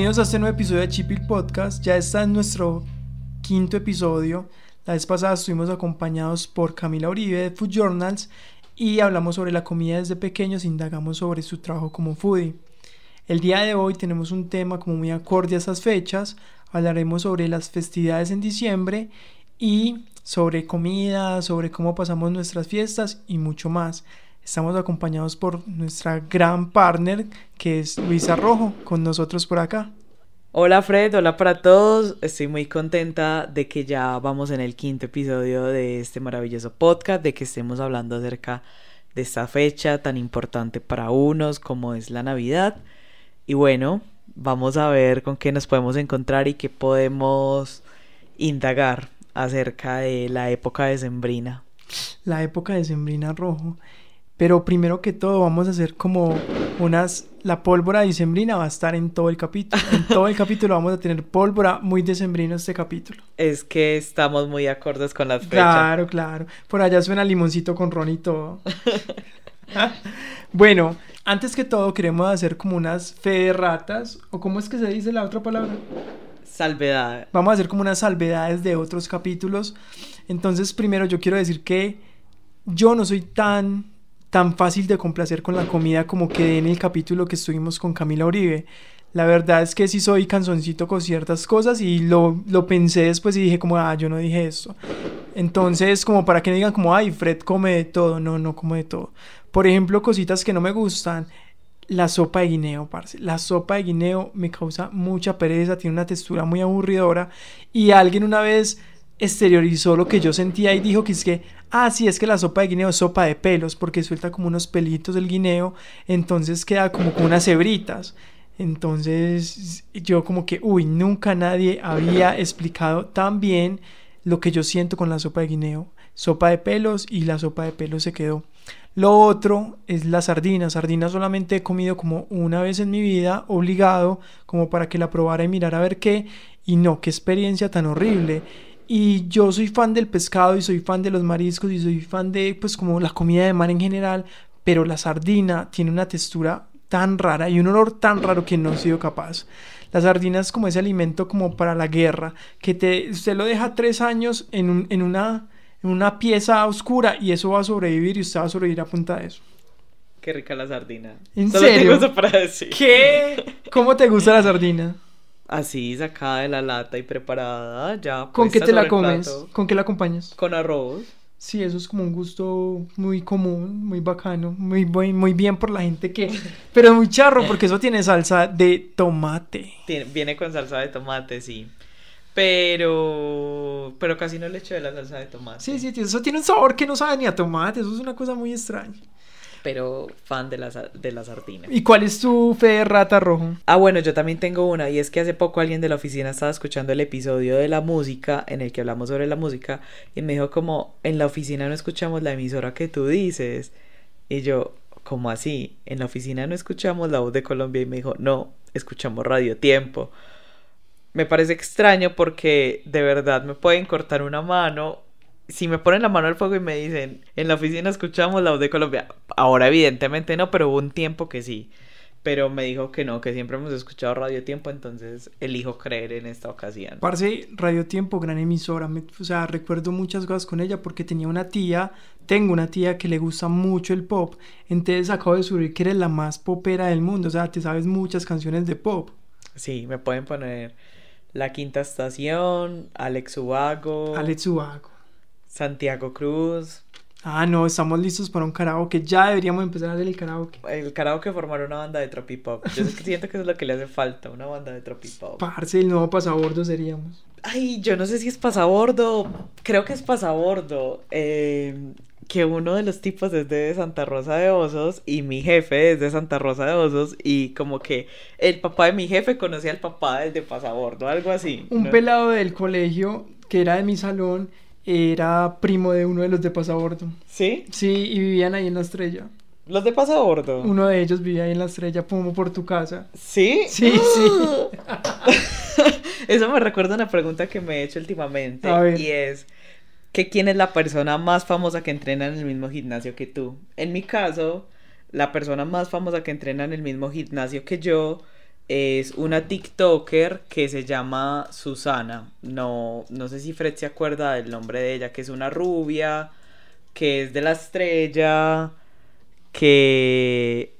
Bienvenidos a este nuevo episodio de Chipil Podcast. Ya está en nuestro quinto episodio. La vez pasada estuvimos acompañados por Camila Uribe de Food Journals y hablamos sobre la comida desde pequeños, indagamos sobre su trabajo como foodie. El día de hoy tenemos un tema como muy acorde a esas fechas. Hablaremos sobre las festividades en diciembre y sobre comida, sobre cómo pasamos nuestras fiestas y mucho más. Estamos acompañados por nuestra gran partner que es Luisa Rojo con nosotros por acá. Hola Fred, hola para todos. Estoy muy contenta de que ya vamos en el quinto episodio de este maravilloso podcast, de que estemos hablando acerca de esta fecha tan importante para unos como es la Navidad. Y bueno, vamos a ver con qué nos podemos encontrar y qué podemos indagar acerca de la época de Sembrina. La época de Sembrina Rojo. Pero primero que todo vamos a hacer como unas... La pólvora dicembrina va a estar en todo el capítulo. En todo el capítulo vamos a tener pólvora muy decembrino este capítulo. Es que estamos muy acordes con las fechas. Claro, claro. Por allá suena limoncito con ron y todo. bueno, antes que todo queremos hacer como unas fe de ratas. ¿O cómo es que se dice la otra palabra? Salvedad. Vamos a hacer como unas salvedades de otros capítulos. Entonces, primero yo quiero decir que yo no soy tan tan fácil de complacer con la comida como quedé en el capítulo que estuvimos con Camila Uribe. La verdad es que sí soy canzoncito con ciertas cosas y lo, lo pensé después y dije como, ah, yo no dije esto. Entonces, como para que no digan como, ay, Fred come de todo. No, no como de todo. Por ejemplo, cositas que no me gustan. La sopa de guineo, parce. La sopa de guineo me causa mucha pereza, tiene una textura muy aburridora. Y alguien una vez exteriorizó lo que yo sentía y dijo que es que, ah, sí, es que la sopa de guineo es sopa de pelos, porque suelta como unos pelitos del guineo, entonces queda como con unas hebritas. Entonces yo como que, uy, nunca nadie había explicado tan bien lo que yo siento con la sopa de guineo. Sopa de pelos y la sopa de pelos se quedó. Lo otro es la sardina. Sardina solamente he comido como una vez en mi vida, obligado, como para que la probara y mirara a ver qué. Y no, qué experiencia tan horrible. Y yo soy fan del pescado y soy fan de los mariscos y soy fan de pues como la comida de mar en general, pero la sardina tiene una textura tan rara y un olor tan raro que no he sido capaz. La sardina es como ese alimento como para la guerra, que te, usted lo deja tres años en, en, una, en una pieza oscura y eso va a sobrevivir y usted va a sobrevivir a punta de eso. Qué rica la sardina. ¿En serio? ¿Qué? ¿Cómo te gusta la sardina? Así sacada de la lata y preparada, ya. ¿Con qué te la comes? ¿Con qué la acompañas? Con arroz. Sí, eso es como un gusto muy común, muy bacano, muy, muy, muy bien por la gente que... Pero es muy charro porque eso tiene salsa de tomate. viene con salsa de tomate, sí. Pero... Pero casi no le echo de la salsa de tomate. Sí, sí, eso tiene un sabor que no sabe ni a tomate, eso es una cosa muy extraña pero fan de la, de la sardina. ¿Y cuál es tu fe de rata rojo? Ah, bueno, yo también tengo una, y es que hace poco alguien de la oficina estaba escuchando el episodio de la música, en el que hablamos sobre la música, y me dijo como, en la oficina no escuchamos la emisora que tú dices. Y yo, ¿cómo así? En la oficina no escuchamos la voz de Colombia, y me dijo, no, escuchamos Radio Tiempo. Me parece extraño porque de verdad me pueden cortar una mano si me ponen la mano al fuego y me dicen, en la oficina escuchamos la voz de Colombia, ahora evidentemente no, pero hubo un tiempo que sí. Pero me dijo que no, que siempre hemos escuchado Radio Tiempo, entonces elijo creer en esta ocasión. Parce, Radio Tiempo, gran emisora. o sea, recuerdo muchas cosas con ella porque tenía una tía, tengo una tía que le gusta mucho el pop. Entonces acabo de subir que eres la más popera del mundo. O sea, te sabes muchas canciones de pop. Sí, me pueden poner La Quinta Estación, Alex Ubago. Alex Ubago. Santiago Cruz. Ah, no, estamos listos para un karaoke. Ya deberíamos empezar a hacer el karaoke. El karaoke formar una banda de tropipop. Yo siento que eso es lo que le hace falta, una banda de tropipop. Parce, el nuevo pasabordo seríamos. Ay, yo no sé si es pasabordo. Creo que es pasabordo. Eh, que uno de los tipos es de Santa Rosa de Osos y mi jefe es de Santa Rosa de Osos y como que el papá de mi jefe conocía al papá del de pasabordo, algo así. Un pelado del colegio que era de mi salón era primo de uno de los de Pasabordo. ¿Sí? Sí, y vivían ahí en la estrella. ¿Los de Pasabordo? Uno de ellos vivía ahí en la estrella, como por tu casa. ¿Sí? Sí, sí. Eso me recuerda una pregunta que me he hecho últimamente. Y es, ¿que ¿quién es la persona más famosa que entrena en el mismo gimnasio que tú? En mi caso, la persona más famosa que entrena en el mismo gimnasio que yo es una TikToker que se llama Susana. No, no sé si Fred se acuerda del nombre de ella, que es una rubia, que es de la estrella, que...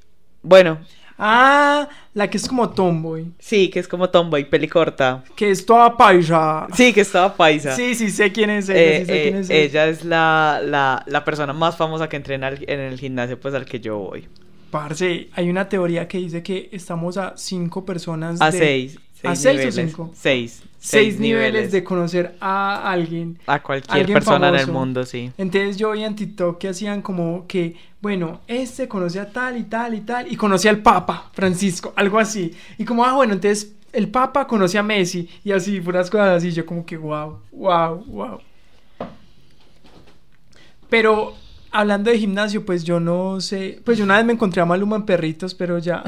Bueno. Ah, la que es como tomboy. Sí, que es como tomboy, pelicorta. Que es toda paisa. Sí, que es toda paisa. Sí, sí, sé quién es ella. Eh, sí sé quién eh, es ella. ella es la, la, la persona más famosa que entrena en el gimnasio pues al que yo voy. Parce, hay una teoría que dice que estamos a cinco personas A de... seis. ¿A seis seis o niveles. cinco? Seis. Seis niveles de conocer a alguien. A cualquier alguien persona en el famoso. mundo, sí. Entonces yo vi en TikTok que hacían como que, bueno, este conoce a tal y tal y tal, y conoce al Papa Francisco, algo así. Y como, ah, bueno, entonces el Papa conoce a Messi, y así, puras cosas así. Yo como que, wow, wow, wow. Pero hablando de gimnasio, pues yo no sé, pues yo una vez me encontré a Maluma en perritos, pero ya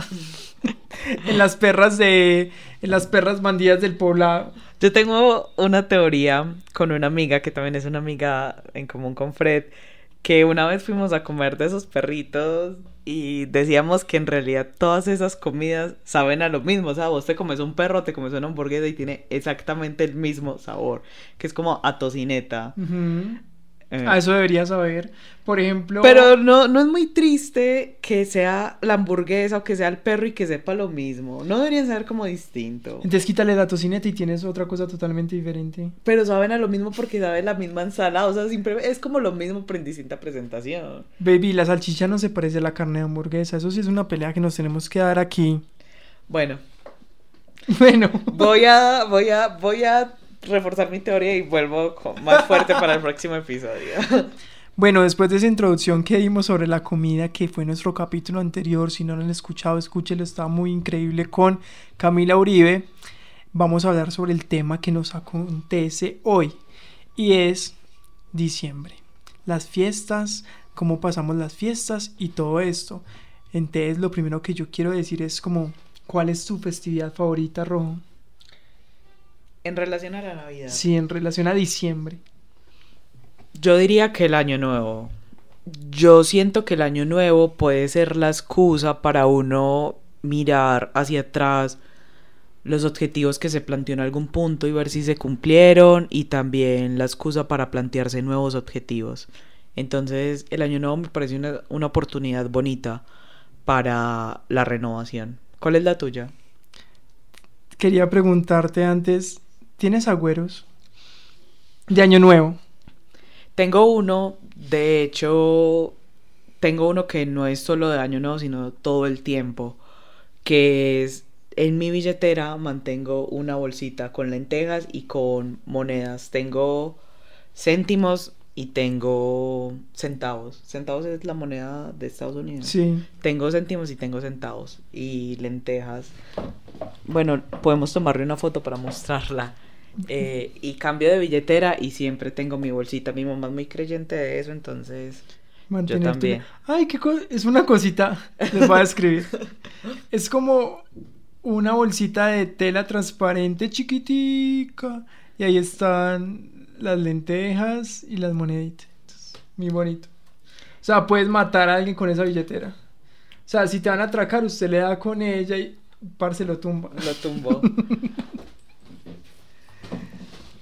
en las perras de, en las perras bandidas del poblado. Yo tengo una teoría con una amiga que también es una amiga en común con Fred, que una vez fuimos a comer de esos perritos y decíamos que en realidad todas esas comidas saben a lo mismo. O sea, vos te comes un perro, te comes una hamburguesa y tiene exactamente el mismo sabor, que es como a tocineta. Ujú. Eh, Ah, eso debería saber. Por ejemplo... Pero no, no es muy triste que sea la hamburguesa o que sea el perro y que sepa lo mismo. No deberían saber como distinto. Entonces quítale la tocineta y tienes otra cosa totalmente diferente. Pero saben a lo mismo porque saben la misma ensalada. O sea, siempre es como lo mismo pero en distinta presentación. Baby, la salchicha no se parece a la carne de hamburguesa. Eso sí es una pelea que nos tenemos que dar aquí. Bueno, Bueno, voy a, voy a, voy a reforzar mi teoría y vuelvo más fuerte para el próximo episodio. bueno, después de esa introducción que dimos sobre la comida, que fue nuestro capítulo anterior, si no lo han escuchado, escúchelo, está muy increíble con Camila Uribe. Vamos a hablar sobre el tema que nos acontece hoy y es diciembre. Las fiestas, cómo pasamos las fiestas y todo esto. Entonces, lo primero que yo quiero decir es como, ¿cuál es tu festividad favorita, Rojo? En relación a la Navidad. Sí, en relación a diciembre. Yo diría que el año nuevo. Yo siento que el año nuevo puede ser la excusa para uno mirar hacia atrás los objetivos que se planteó en algún punto y ver si se cumplieron y también la excusa para plantearse nuevos objetivos. Entonces el año nuevo me parece una, una oportunidad bonita para la renovación. ¿Cuál es la tuya? Quería preguntarte antes, ¿tienes agüeros? De año nuevo. Tengo uno, de hecho, tengo uno que no es solo de año nuevo, sino todo el tiempo, que es en mi billetera mantengo una bolsita con lentejas y con monedas. Tengo céntimos y tengo centavos. Centavos es la moneda de Estados Unidos. Sí. Tengo céntimos y tengo centavos y lentejas. Bueno, podemos tomarle una foto para mostrarla. Eh, y cambio de billetera y siempre tengo mi bolsita. Mi mamá es muy creyente de eso, entonces Mantenerte- también. Ay, qué co- es una cosita. Les voy a escribir. es como una bolsita de tela transparente chiquitica. Y ahí están las lentejas y las moneditas. Muy bonito. O sea, puedes matar a alguien con esa billetera. O sea, si te van a atracar, usted le da con ella y parce lo tumba. lo tumbo.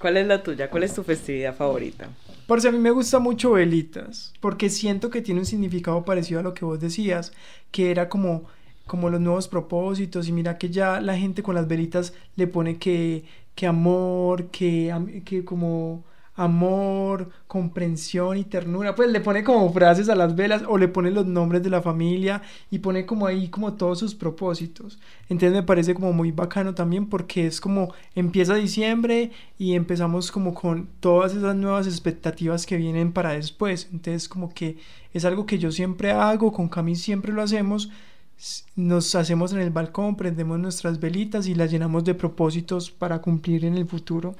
¿Cuál es la tuya? ¿Cuál es tu festividad favorita? Parce, a mí me gusta mucho Velitas, porque siento que tiene un significado parecido a lo que vos decías, que era como, como los nuevos propósitos, y mira que ya la gente con las velitas le pone que, que amor, que, que como amor, comprensión y ternura, pues le pone como frases a las velas o le pone los nombres de la familia y pone como ahí como todos sus propósitos. Entonces me parece como muy bacano también porque es como empieza diciembre y empezamos como con todas esas nuevas expectativas que vienen para después. Entonces como que es algo que yo siempre hago, con Cami siempre lo hacemos. Nos hacemos en el balcón, prendemos nuestras velitas y las llenamos de propósitos para cumplir en el futuro.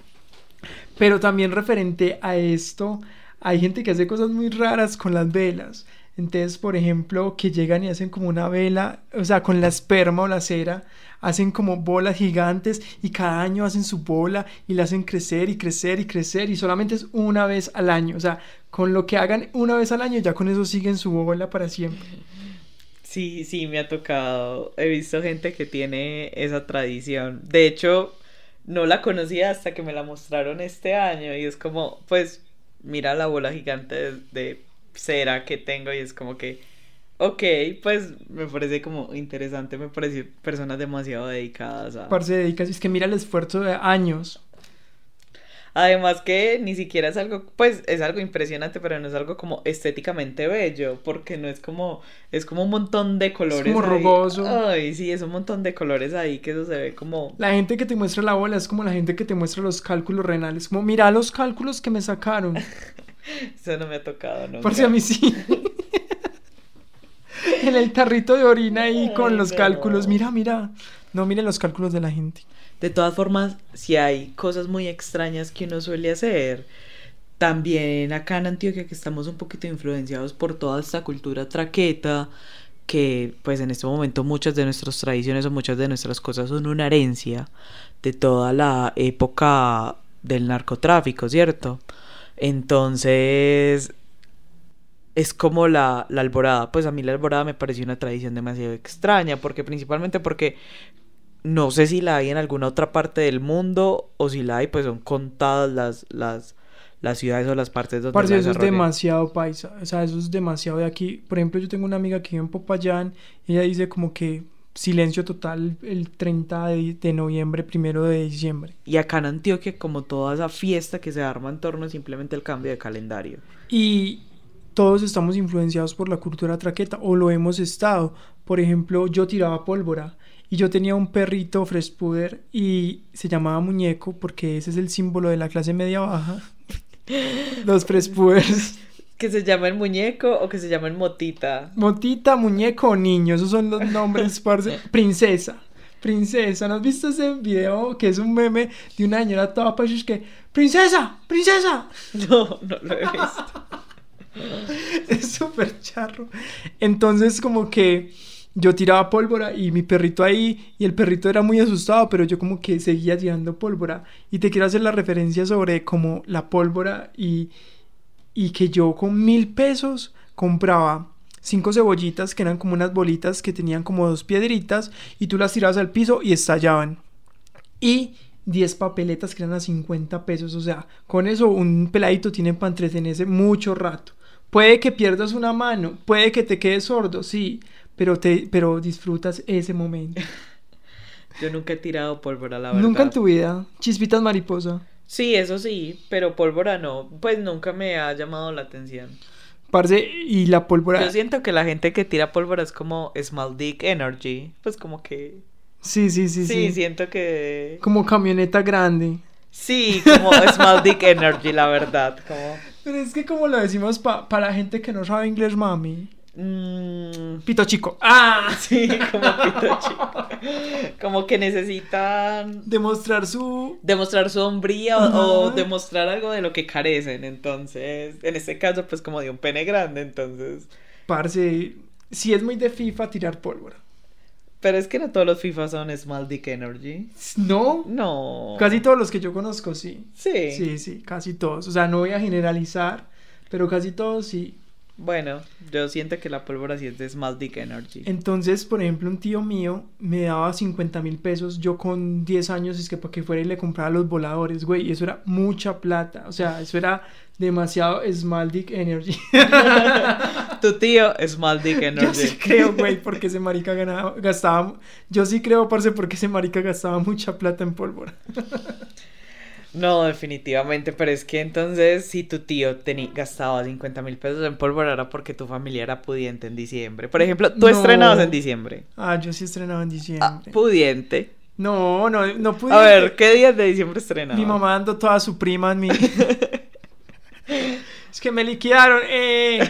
Pero también referente a esto, hay gente que hace cosas muy raras con las velas. Entonces, por ejemplo, que llegan y hacen como una vela, o sea, con la esperma o la cera, hacen como bolas gigantes y cada año hacen su bola y la hacen crecer y crecer y crecer y solamente es una vez al año. O sea, con lo que hagan una vez al año, ya con eso siguen su bola para siempre. Sí, sí, me ha tocado. He visto gente que tiene esa tradición. De hecho, no la conocía hasta que me la mostraron este año y es como, pues, mira la bola gigante de, cera que tengo y es como que, ok, pues me parece como interesante, me parece personas demasiado dedicadas a... Parce, dedicas, es que mira el esfuerzo de años. Además que ni siquiera es algo, pues es algo impresionante, pero no es algo como estéticamente bello, porque no es como, es como un montón de colores. como ahí. rugoso. Ay, sí, es un montón de colores ahí que eso se ve como... La gente que te muestra la bola es como la gente que te muestra los cálculos renales. Como, mira los cálculos que me sacaron. Eso no me ha tocado, ¿no? Por si a mí sí. en el tarrito de orina ahí Ay, con los no. cálculos. Mira, mira. No, miren los cálculos de la gente. De todas formas, si hay cosas muy extrañas que uno suele hacer, también acá en Antioquia que estamos un poquito influenciados por toda esta cultura traqueta, que pues en este momento muchas de nuestras tradiciones o muchas de nuestras cosas son una herencia de toda la época del narcotráfico, ¿cierto? Entonces, es como la, la alborada. Pues a mí la alborada me pareció una tradición demasiado extraña, porque principalmente porque no sé si la hay en alguna otra parte del mundo o si la hay, pues son contadas las, las, las ciudades o las partes donde Parce, la eso es demasiado paisa. O sea, eso es demasiado de aquí. Por ejemplo, yo tengo una amiga que vive en Popayán. Y ella dice como que silencio total el 30 de, de noviembre, primero de diciembre. Y acá en Antioquia, como toda esa fiesta que se arma en torno simplemente al cambio de calendario. Y todos estamos influenciados por la cultura traqueta, o lo hemos estado. Por ejemplo, yo tiraba pólvora y yo tenía un perrito fresh puder y se llamaba muñeco porque ese es el símbolo de la clase media baja. Los fresh puders. Que se llama el muñeco o que se llama el motita. Motita, muñeco o niño, esos son los nombres, parce. Princesa. Princesa, ¿no has visto ese video que es un meme de una señora toda pachush que ¡Princesa! ¡Princesa! No, no lo he visto. es súper charro. Entonces, como que yo tiraba pólvora y mi perrito ahí, y el perrito era muy asustado, pero yo como que seguía tirando pólvora. Y te quiero hacer la referencia sobre como la pólvora y, y que yo con mil pesos compraba cinco cebollitas que eran como unas bolitas que tenían como dos piedritas y tú las tirabas al piso y estallaban. Y 10 papeletas que eran a 50 pesos. O sea, con eso un peladito tiene para entretenerse mucho rato. Puede que pierdas una mano, puede que te quedes sordo, sí, pero, te, pero disfrutas ese momento. Yo nunca he tirado pólvora, la verdad. Nunca en tu vida. Chispitas mariposa. Sí, eso sí, pero pólvora no. Pues nunca me ha llamado la atención. Parce, y la pólvora. Yo siento que la gente que tira pólvora es como Small Dick Energy. Pues como que. Sí, sí, sí, Sí, sí. siento que. Como camioneta grande. Sí, como Small Dick Energy, la verdad. Como. Pero es que como lo decimos pa- para gente que no sabe inglés, mami. Mm, Pito chico. ¡Ah! sí, como pito chico. Como que necesitan Demostrar su... demostrar su hombría o, o demostrar algo de lo que carecen. Entonces, en este caso, pues como de un pene grande, entonces. Parce, si es muy de FIFA tirar pólvora. Pero es que no todos los FIFA son Small Dick Energy. No, No. casi todos los que yo conozco, sí. Sí. Sí, sí, casi todos. O sea, no voy a generalizar, pero casi todos sí. Bueno, yo siento que la pólvora sí es de Small Dick Energy. Entonces, por ejemplo, un tío mío me daba 50 mil pesos. Yo con 10 años es que para que fuera y le compraba los voladores, güey. Y eso era mucha plata. O sea, eso era demasiado small dick energy. Tu tío, Small Dick Yo Energy. sí creo, güey, porque ese marica ganaba, gastaba. Yo sí creo, parce, porque ese marica gastaba mucha plata en pólvora. No, definitivamente, pero es que entonces si tu tío teni- gastaba 50 mil pesos en pólvora era porque tu familia era pudiente en diciembre. Por ejemplo, tú No. estrenabas en diciembre. Ah, yo sí estrenaba en diciembre. Ah, pudiente. no, no, no pude. A ver, ¿qué días de diciembre estrenabas? Mi mamá dando toda su prima en mí. es que me liquidaron. Eh.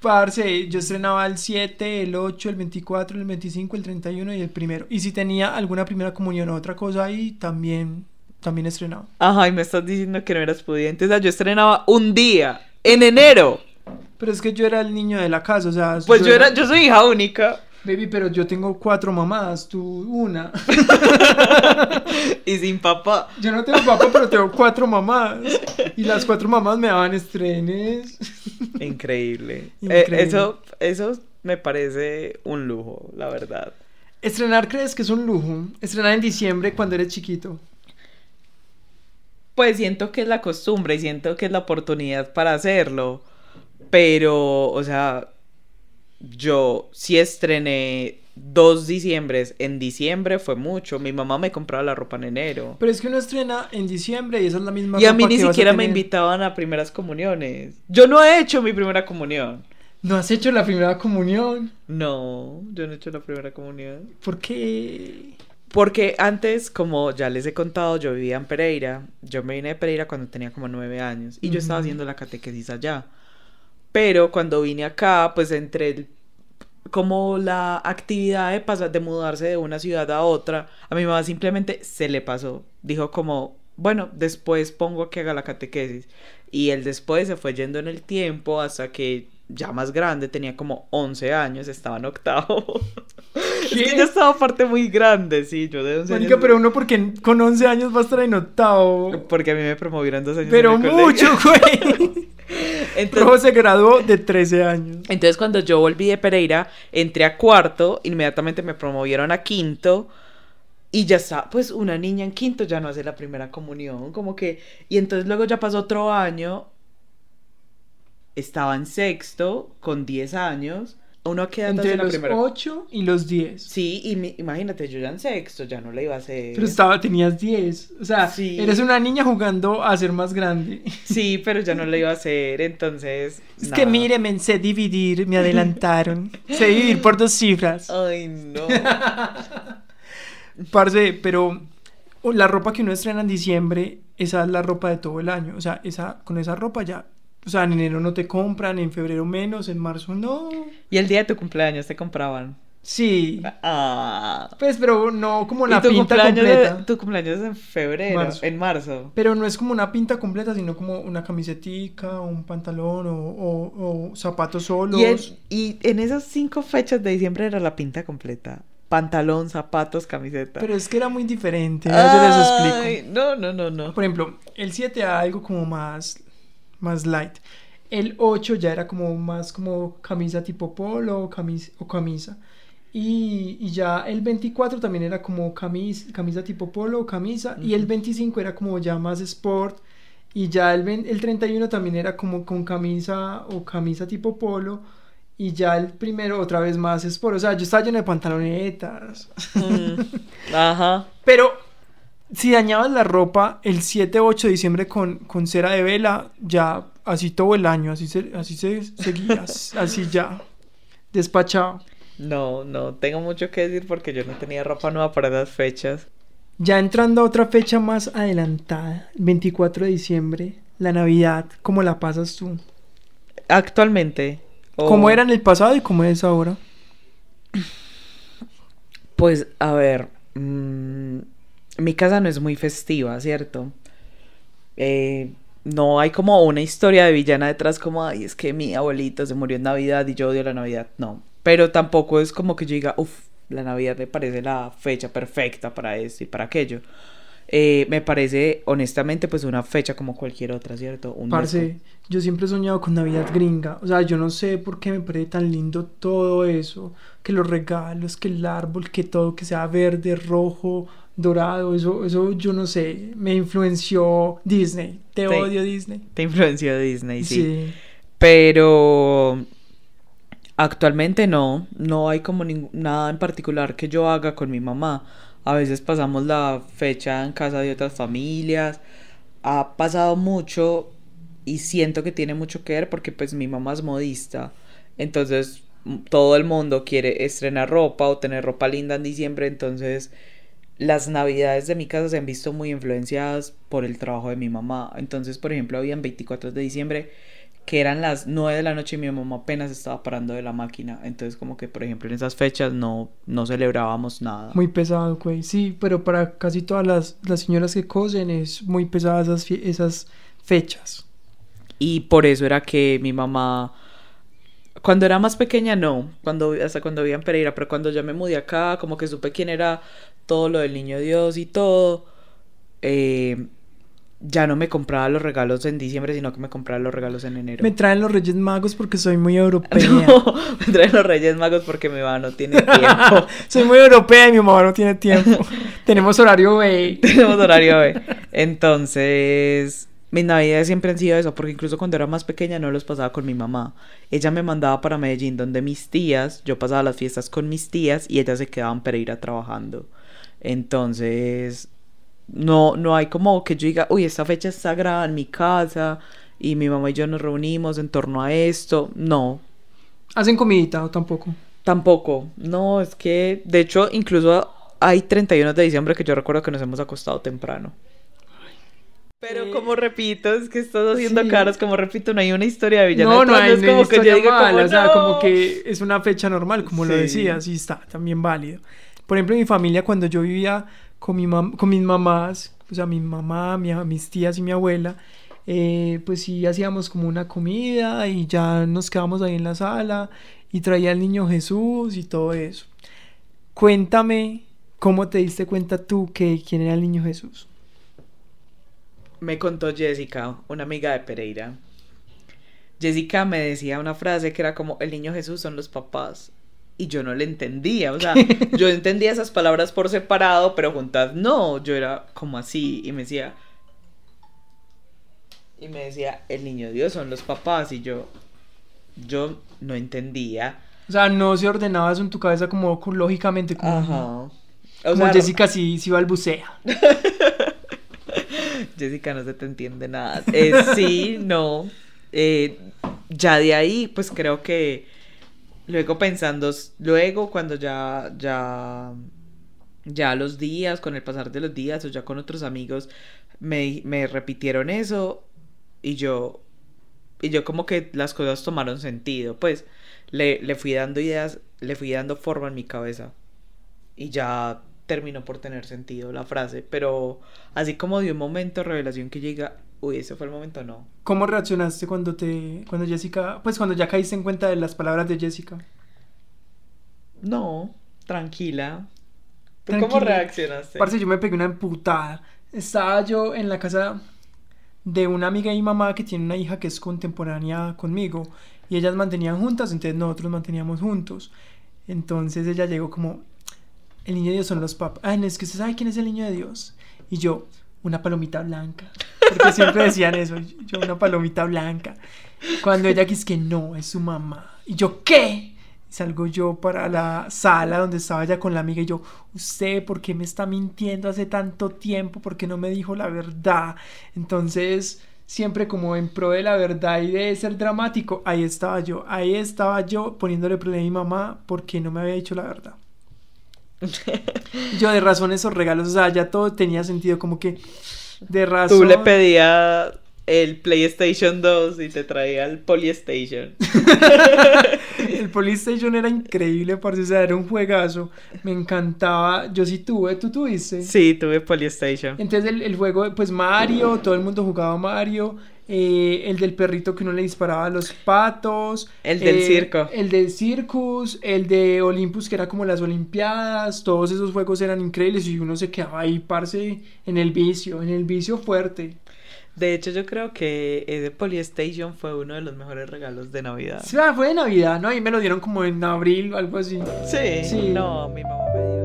Parce, yo estrenaba el 7, el 8, el 24, el 25, el 31 y el primero. Y si tenía alguna primera comunión o otra cosa ahí, también, también estrenaba. Ajá, y me estás diciendo que no eras pudiente. O sea, yo estrenaba un día, en enero. Pero es que yo era el niño de la casa, o sea. Pues yo era, yo soy hija única. Baby, pero yo tengo cuatro mamás, tú una. y sin papá. Yo no tengo papá, pero tengo cuatro mamás. Y las cuatro mamás me daban estrenes. Increíble. Increíble. Eh, eso, eso me parece un lujo, la verdad. ¿Estrenar crees que es un lujo? Estrenar en diciembre cuando eres chiquito. Pues siento que es la costumbre y siento que es la oportunidad para hacerlo. Pero, o sea, yo sí estrené dos diciembres. En diciembre fue mucho. Mi mamá me compraba la ropa en enero. Pero es que uno estrena en diciembre y esa es la misma Y a mí ni que siquiera me invitaban a primeras comuniones. Yo no he hecho mi primera comunión. ¿No has hecho la primera comunión? No, yo no he hecho la primera comunión. ¿Por qué? Porque antes, como ya les he contado, yo vivía en Pereira. Yo me vine de Pereira cuando tenía como nueve años. Y yo estaba haciendo la catequesis allá. Pero cuando vine acá, pues entre el como la actividad de pasar de mudarse de una ciudad a otra, a mi mamá simplemente se le pasó. Dijo como, bueno, después pongo que haga la catequesis. Y el después se fue yendo en el tiempo hasta que ya más grande, tenía como 11 años, estaba en octavo. Es que ¿Qué? ya estaba aparte muy grande, sí, yo de 11 Marica, años. pero uno porque con 11 años va a estar en octavo. Porque a mí me promovieron dos años. Pero en el mucho, güey. Entonces, Rojo se graduó de 13 años. Entonces cuando yo volví de Pereira, entré a cuarto, inmediatamente me promovieron a quinto y ya está, pues una niña en quinto ya no hace la primera comunión, como que, y entonces luego ya pasó otro año, estaba en sexto con 10 años, uno queda Entre los primera. 8 y los 10. Sí, y mi- imagínate, yo ya en sexto, ya no le iba a hacer. Pero estaba, tenías 10. O sea, Sí. eres una niña jugando a ser más grande. Sí, pero ya no le iba a hacer, entonces. Es nada. que míreme, sé dividir, me adelantaron. sé dividir por dos cifras. Ay, no. Parce, pero la ropa que uno estrena en diciembre, esa es la ropa de todo el año. O sea, esa, con esa ropa ya. O sea, en enero no te compran, en febrero menos, en marzo no. y el día de tu cumpleaños te compraban. Sí. Ah. Pues, pero no como la ¿Y tu pinta cumpleaños, completa. de- tu cumpleaños es en febrero, Marzo. en marzo. Pero no es como una pinta completa, sino como una camisetica, un pantalón o, o- o zapatos solos. Y en, y en esas cinco fechas de diciembre era la pinta completa. Pantalón, zapatos, camiseta. Pero es que era muy diferente. ya se les explico. Ay, No, no, no, no. Por ejemplo, el 7 era algo como más, más light. El 8 ya era como más como camisa tipo polo o camisa. O camisa. Y, y ya el 24 también era como camis, camisa tipo polo o camisa. Y el Ujú. 25 era como ya más sport. Y ya el, el 31 también era como con camisa o camisa tipo polo. Y ya el primero otra vez más sport. O sea, yo estaba lleno de pantalonetas. Mm, Ajá. Pero si dañabas la ropa el 7-8 de diciembre con, con cera de vela, ya así todo el año, así se, así se seguía, así ya, despachado. No, no, tengo mucho que decir porque yo no tenía ropa nueva para esas fechas. Ya entrando a otra fecha más adelantada, el 24 de diciembre, la Navidad, ¿cómo la pasas tú? Actualmente. o- ¿Cómo era en el pasado y cómo es ahora? Pues, a ver, mm, mi casa no es muy festiva, ¿cierto? Eh, no hay como una historia de villana detrás como, ay, es que mi abuelito se murió en Navidad y yo odio la Navidad. No, pero tampoco es como que yo diga, uff, la Navidad me parece la fecha perfecta para esto y para aquello. Eh, me parece, honestamente, pues una fecha como cualquier otra, ¿cierto? Un Parce, yo siempre he soñado con Navidad gringa. O sea, yo no sé por qué me parece tan lindo todo eso. Que los regalos, que el árbol, que todo, que sea verde, rojo, dorado. Eso, eso yo no sé. Me influenció Disney. Te odio Disney. Te influenció Disney, sí. Sí. Pero actualmente no, no hay como nada en particular que yo haga con mi mamá. A veces pasamos la fecha en casa de otras familias. Ha pasado mucho y siento que tiene mucho que ver porque pues mi mamá es modista. Entonces todo el mundo quiere estrenar ropa o tener ropa linda en diciembre. Entonces las navidades de mi casa se han visto muy influenciadas por el trabajo de mi mamá. Entonces, por ejemplo, habían 24 de diciembre que eran las 9 de la noche y mi mamá apenas estaba parando de la máquina. Entonces, como que, por ejemplo, en esas fechas no, no celebrábamos nada. Muy pesado, güey. Sí, pero para casi todas las, las señoras que cosen es muy pesada esas, esas fechas. Y por eso era que mi mamá, cuando era más pequeña, no, cuando, hasta cuando vivía en Pereira, pero cuando ya me mudé acá, como que supe quién era todo lo del niño Dios y todo, eh, ya no me compraba los regalos en diciembre, sino que me compraba los regalos en enero. Me traen los Reyes Magos porque soy muy europea. No, me traen los Reyes Magos porque mi mamá no tiene tiempo. soy muy europea y mi mamá no tiene tiempo. Tenemos horario B. Tenemos horario B. Entonces, mis navidades siempre han sido eso, porque incluso cuando era más pequeña no los pasaba con mi mamá. Ella me mandaba para Medellín, donde mis tías, yo pasaba las fiestas con mis tías y ellas se quedaban para ir a trabajando. Entonces, no, no hay como que yo diga, uy, esta fecha es sagrada en mi casa y mi mamá y yo nos reunimos en torno a esto. No. ¿Hacen comidita o tampoco? Tampoco. No, es que, de hecho, incluso hay 31 de diciembre que yo recuerdo que nos hemos acostado temprano. Pero como repito, es que estás haciendo caras, como repito, no hay una historia de villano. No, no hay, es como que yo diga como, o sea, como que es una fecha normal, como lo decías, y está también válido. Por ejemplo, mi familia, cuando yo vivía con, mi con mis mamás, o sea, mi mamá, mi, mis tías y mi abuela, eh, pues sí hacíamos como una comida y ya nos quedamos ahí en la sala y traía al niño Jesús y todo eso. Cuéntame cómo te diste cuenta tú que quién era el niño Jesús. Me contó Jessica, una amiga de Pereira. Jessica me decía una frase que era como el niño Jesús son los papás y yo no le entendía, o sea, yo entendía esas palabras por separado, pero juntas no, yo era como así y me decía y me decía, el niño Dios son los papás y yo yo no entendía. O sea, no se ordenaba eso en tu cabeza como lógicamente como, como Jessica sí, sí balbucea. Jessica no se te entiende nada. Eh, sí, no. Eh, ya de ahí, pues creo que Luego pensando, luego cuando ya, ya, ya los días, con el pasar de los días o ya con otros amigos, me, me repitieron eso y yo, y yo como que las cosas tomaron sentido, pues le, le fui dando ideas, le fui dando forma en mi cabeza y ya terminó por tener sentido la frase, pero así como de un momento revelación que llega, uy, ese fue el momento, no. ¿Cómo reaccionaste cuando te, cuando Jessica, pues cuando ya caíste en cuenta de las palabras de Jessica? No, tranquila. ¿Tú cómo reaccionaste? Parce, yo me pegué una emputada. Estaba yo en la casa de una amiga y mamá que tiene una hija que es contemporánea conmigo y ellas mantenían juntas, entonces nosotros manteníamos juntos. Entonces ella llegó como, el niño de Dios son los papás. Ay, no, es que usted sabe quién es el niño de Dios. Y yo, una palomita blanca. Porque siempre decían eso, yo una palomita blanca. Cuando ella quiso que no, es su mamá. Y yo, ¿qué? salgo yo para la sala donde estaba ella con la amiga y yo, usted, ¿por qué me está mintiendo hace tanto tiempo? ¿Por qué no me dijo la verdad? Entonces, siempre como en pro de la verdad y de ser dramático, ahí estaba yo, ahí estaba yo poniéndole problema a mi mamá porque no me había dicho la verdad. Yo de razón esos regalos, o sea, ya todo tenía sentido, como que de razón. Tú le pedías el PlayStation 2 y te traía el Polystation. el Polystation era increíble, parce, o sea, era un juegazo. Me encantaba. Yo sí tuve, ¿tú tuviste? Sí, tuve Polystation. Entonces el, el juego, pues Mario, todo el mundo jugaba Mario. Eh, el del perrito que uno le disparaba a los patos. El del eh, circo. El del Circus, el de Olympus, que era como las Olimpiadas. Todos esos juegos eran increíbles y uno se quedaba ahí, parce, en el vicio, en el vicio fuerte. De hecho, yo creo que ese Polystation fue uno de los mejores regalos de Navidad. Sí, ah, fue de Navidad, ¿no? Ahí me lo dieron como en abril o algo así. Sí. Sí. No, mi mamá me dio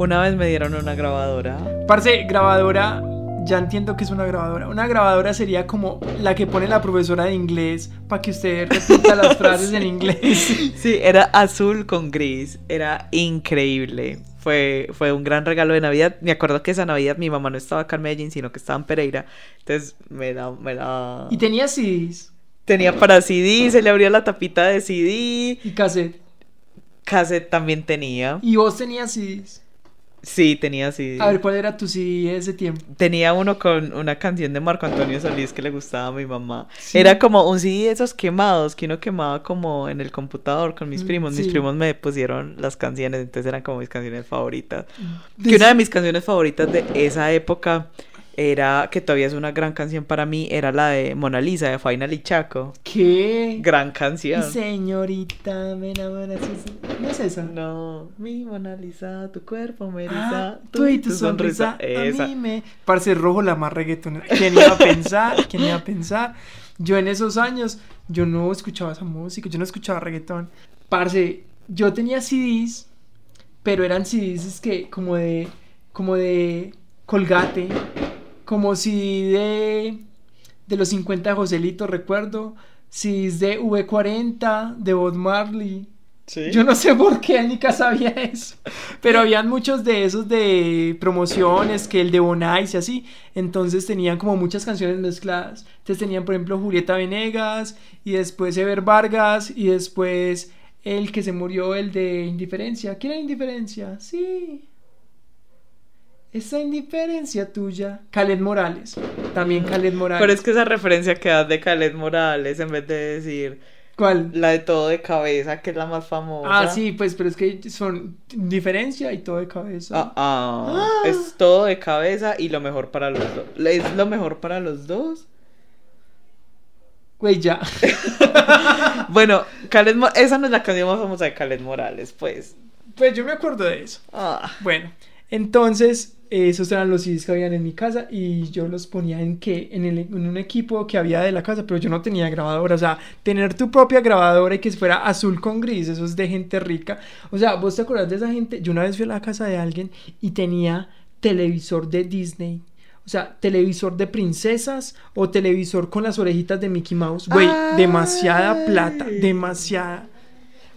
Una vez me dieron una grabadora. Parce, grabadora ya entiendo que es una grabadora. Una grabadora sería como la que pone la profesora de inglés para que usted repita las frases en inglés. Sí, era azul con gris. Era increíble. Fue, fue un gran regalo de Navidad. Me acuerdo que esa Navidad mi mamá no estaba acá en Medellín, sino que estaba en Pereira. Entonces me da... Me da... ¿Y tenía CDs? Tenía para CD, se le abría la tapita de CD. ¿Y cassette? Cassette también tenía. ¿Y vos tenías CDs? Sí, tenía CD. A ver, ¿cuál era tu CD ese tiempo? Tenía uno con una canción de Marco Antonio Solís que le gustaba a mi mamá. Era como un CD de esos quemados que uno quemaba como en el computador con mis mm, primos. Mis primos me pusieron las canciones, entonces eran como mis canciones favoritas. Mm. Que una de mis canciones favoritas de esa época era, que todavía es una gran canción para mí, era la de Mona Lisa de Final y Chaco. ¿Qué? Gran canción. Señorita, me enamoras. ¿No es esa? No, mi Mona Lisa, tu cuerpo me Ah, eriza, tú y tu sonrisa, a mí me... Parce rojo la más reggaetonera. ¿Quién iba a pensar? ¿Quién iba a pensar? Yo en esos años, yo no escuchaba esa música, yo no escuchaba reggaetón. Parce, yo tenía CDs, pero eran CDs que como de, como de Colgate, como CD de, de los 50 de Joselito, recuerdo, CDs de V40, de Bob Marley. Sí. Yo no sé por qué casa había eso. Pero habían muchos de esos de promociones, que el de Bonais y así. Entonces tenían como muchas canciones mezcladas. Entonces tenían, por ejemplo, Julieta Venegas, y después Ever Vargas, y después el que se murió, el de Indiferencia. ¿Quién era Indiferencia? Sí. Esa indiferencia tuya. Khaled Morales. También Khaled Morales. Pero es que esa referencia que das de Khaled Morales, en vez de decir ¿Cuál? la de todo de cabeza, que es la más famosa. Ah, sí, pues, pero es que son diferencia y todo de cabeza. Ah, ah, Ah. Es todo de cabeza y lo mejor para los dos. ¿Es lo mejor para los dos? Güey, ya. Bueno, Khaled Mo- esa no es la canción más famosa de Khaled Morales, pues. Pues yo me acuerdo de eso. Ah. Bueno, entonces esos eran los CDs que habían en mi casa y yo los ponía en que en, el- en un equipo que había de la casa, pero yo no tenía grabadora. O sea, tener tu propia grabadora y que fuera azul con gris, eso es de gente rica. O sea, ¿vos te acuerdas de esa gente? Yo una vez fui a la casa de alguien y tenía televisor de Disney. O sea, televisor de princesas o televisor con las orejitas de Mickey Mouse. Güey, demasiada plata, demasiada.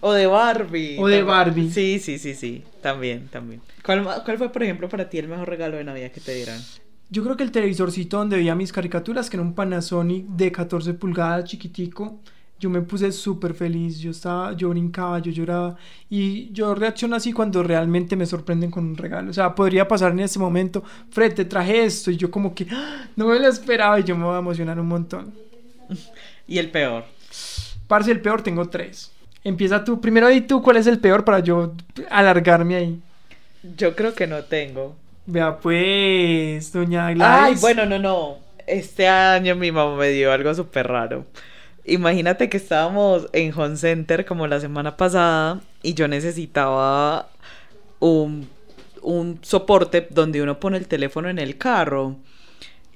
O de Barbie. O de. Barbie. Sí, sí, sí, sí. También, también. ¿Cuál, ¿Cuál fue, por ejemplo, para ti el mejor regalo de Navidad que te dieron? Yo creo que el televisorcito donde veía mis caricaturas, que era un Panasonic de 14 pulgadas chiquitico, yo me puse súper feliz, yo estaba, yo brincaba, yo lloraba y yo reacciono así cuando realmente me sorprenden con un regalo. O sea, podría pasar en este momento, Fred, te traje esto y yo como que ¡ah! no me lo esperaba y yo me voy a emocionar un montón. Y el peor. Parce, el peor tengo tres. Empieza tú, primero di tú cuál es el peor para yo alargarme ahí. Yo creo que no tengo. Vea pues, doña Gladys. Ay, bueno, no, no. Este año mi mamá me dio algo súper raro. Imagínate que estábamos en Home Center como la semana pasada y yo necesitaba un, un soporte donde uno pone el teléfono en el carro.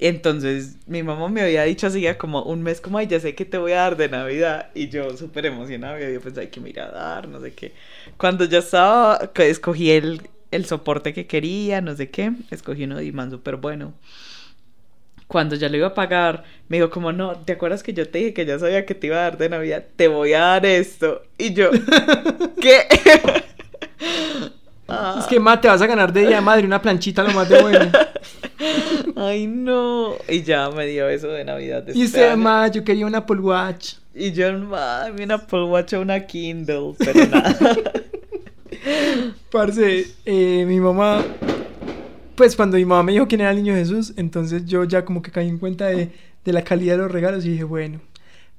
Entonces mi mamá me había dicho así ya como un mes como, ay, ya sé que te voy a dar de Navidad. Y yo súper emocionada, yo pensé, ay, que me irá a dar, no sé qué. Cuando ya estaba, que escogí el, el soporte que quería, no sé qué, escogí uno de imán súper bueno. Cuando ya lo iba a pagar, me dijo como, no, ¿te acuerdas que yo te dije que ya sabía que te iba a dar de Navidad? Te voy a dar esto. Y yo, ¿qué? Es que, ma, te vas a ganar de día de madre una planchita lo más de bueno. Ay, no. Y ya me dio eso de Navidad. de Y este ma, yo quería un Apple Watch. Y yo, mami, una Apple Watch o una Kindle, pero nada. Parce, eh, mi mamá, pues cuando mi mamá me dijo quién era el niño Jesús, entonces yo ya como que caí en cuenta de, de la calidad de los regalos y dije, bueno.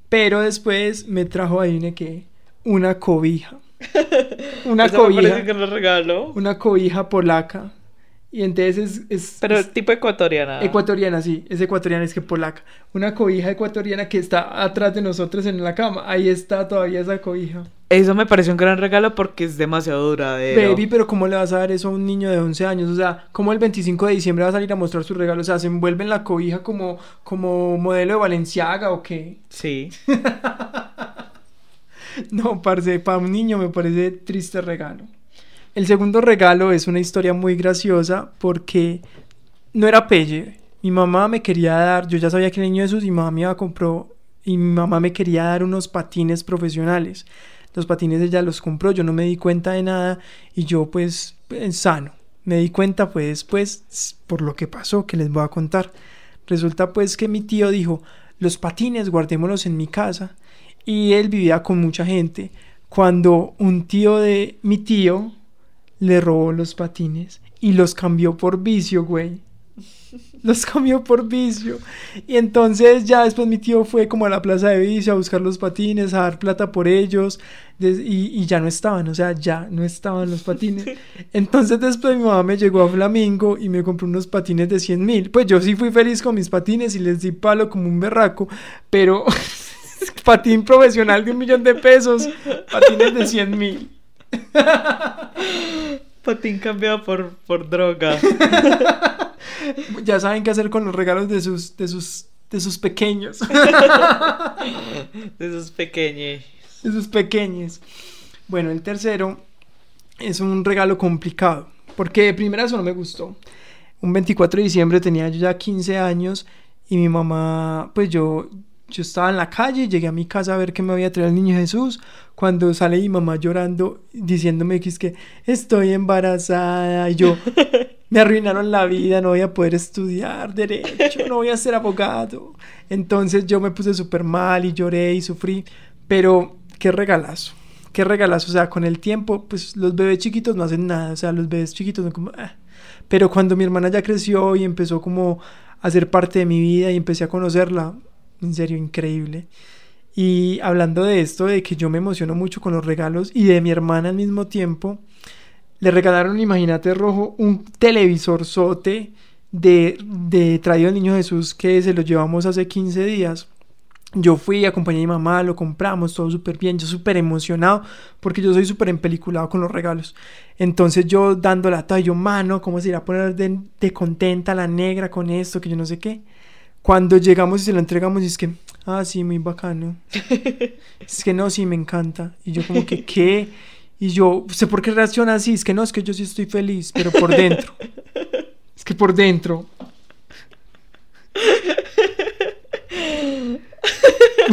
Pero después me trajo ahí una que, una cobija. Una Eso me parece cobija. que lo regalo. Una cobija polaca. Y entonces es, es- Pero es tipo ecuatoriana. ecuatoriana, sí, es ecuatoriana, es que polaca. Una cobija ecuatoriana que está atrás de nosotros en la cama. Ahí está todavía esa cobija. Eso me parece un gran regalo porque es demasiado duradero. Baby, pero ¿cómo le vas a dar eso a un niño de 11 años? O sea, ¿cómo el 25 de diciembre va a salir a mostrar su regalo? O sea, ¿se envuelve en la cobija como, como modelo de Valenciaga o qué? Sí. No, parce, para un niño me parece triste regalo. El segundo regalo es una historia muy graciosa porque no era pelle. Mi mamá me quería dar, yo ya sabía que era niño Jesús y mamá me iba a compró y mamá me quería dar unos patines profesionales. Los patines ella los compró, yo no me di cuenta de nada y yo pues eh, sano. Me di cuenta pues después s- por lo que pasó que les voy a contar. Resulta pues que mi tío dijo, los patines guardémoslos en mi casa y él vivía con mucha gente. Cuando un tío de mi tío le robó los patines y los cambió por vicio, güey. Los comió por vicio. Y entonces ya después mi tío fue como a la plaza de vicio a buscar los patines, a dar plata por ellos. y, y ya no estaban, o sea, ya no estaban los patines. Entonces después mi mamá me llegó a Flamingo y me compró unos patines de 100 mil. Pues yo sí fui feliz con mis patines y les di palo como un berraco. Pero patín profesional de un millón de pesos, patines de 100 mil. Patín cambiado por, por droga. Ya saben qué hacer con los regalos de sus, de sus, de sus pequeños. De esos pequeños. de sus pequeños. Bueno, el tercero es un regalo complicado. Porque de primera eso no me gustó. Un 24 de diciembre tenía yo ya 15 años y mi mamá, pues yo, yo estaba en la calle, llegué a mi casa a ver qué me había traído el niño Jesús. Cuando sale mi mamá llorando, diciéndome que es que estoy embarazada y yo, me arruinaron la vida, no voy a poder estudiar derecho, no voy a ser abogado. Entonces yo me puse súper mal y lloré y sufrí, pero qué regalazo, qué regalazo. O sea, con el tiempo, pues los bebés chiquitos no hacen nada, o sea, los bebés chiquitos son como... "Ah". Pero cuando mi hermana ya creció y empezó como a ser parte de mi vida y empecé a conocerla, en serio, increíble. Y hablando de esto, de que yo me emociono mucho con los regalos y de mi hermana al mismo tiempo, le regalaron, imagínate, rojo, un televisor sote de, de traído el niño Jesús que se lo llevamos hace 15 días. Yo fui, acompañé a mi mamá, lo compramos, todo súper bien, yo súper emocionado, porque yo soy súper empeliculado con los regalos. Entonces yo dando la talla, yo, mano, ¿cómo se irá a poner de contenta la negra con esto, que yo no sé qué? Cuando llegamos y se lo entregamos, y es que, ah, sí, muy bacano. es que no, sí, me encanta. Y yo como que, ¿qué? Y yo, sé por qué reacciona así, es que no, es que yo sí estoy feliz, pero por dentro. Es que por dentro.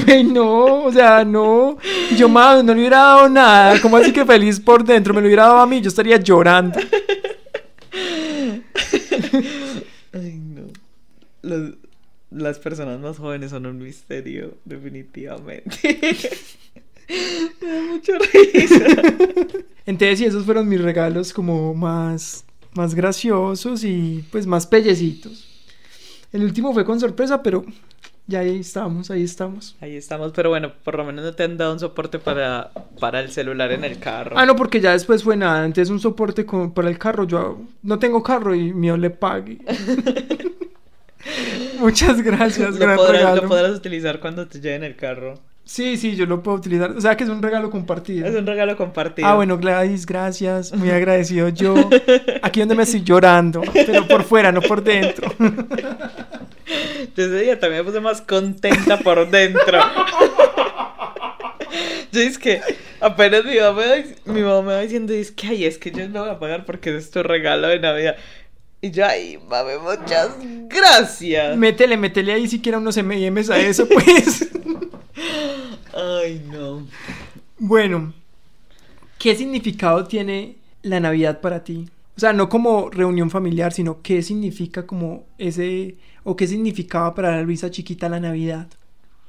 Güey, no, o sea, no. Yo, madre, no le hubiera dado nada. ¿Cómo así que feliz por dentro? Me lo hubiera dado a mí, yo estaría llorando. Ay, no. Los- las personas más jóvenes son un misterio, definitivamente. Me da mucha risa. Entonces, sí, esos fueron mis regalos como más, más graciosos y pues más pellecitos. El último fue con sorpresa, pero ya ahí estamos, ahí estamos. Ahí estamos, pero bueno, por lo menos no te han dado un soporte para, para el celular en el carro. Ah, no, porque ya después fue nada. Entonces, un soporte con- para el carro. Yo no tengo carro y mío le pague. Muchas gracias, lo, gran podrás, regalo. lo podrás utilizar cuando te lleven el carro. Sí, sí, yo lo puedo utilizar. O sea que es un regalo compartido. Es un regalo compartido. Ah, bueno, Gladys, gracias. Muy agradecido yo. Aquí donde me estoy llorando, pero por fuera, no por dentro. Yo ese día también me puse más contenta por dentro. Yo es que apenas mi mamá, me va, mi mamá me va diciendo, es que ay, es que yo no voy a pagar porque es tu regalo de Navidad. Y yo, ay, mami, muchas gracias. Métele, métele ahí siquiera unos M&M's a eso, pues. Ay, no. Bueno, ¿qué significado tiene la Navidad para ti? O sea, no como reunión familiar, sino qué significa como ese, o qué significaba para la Luisa chiquita la Navidad.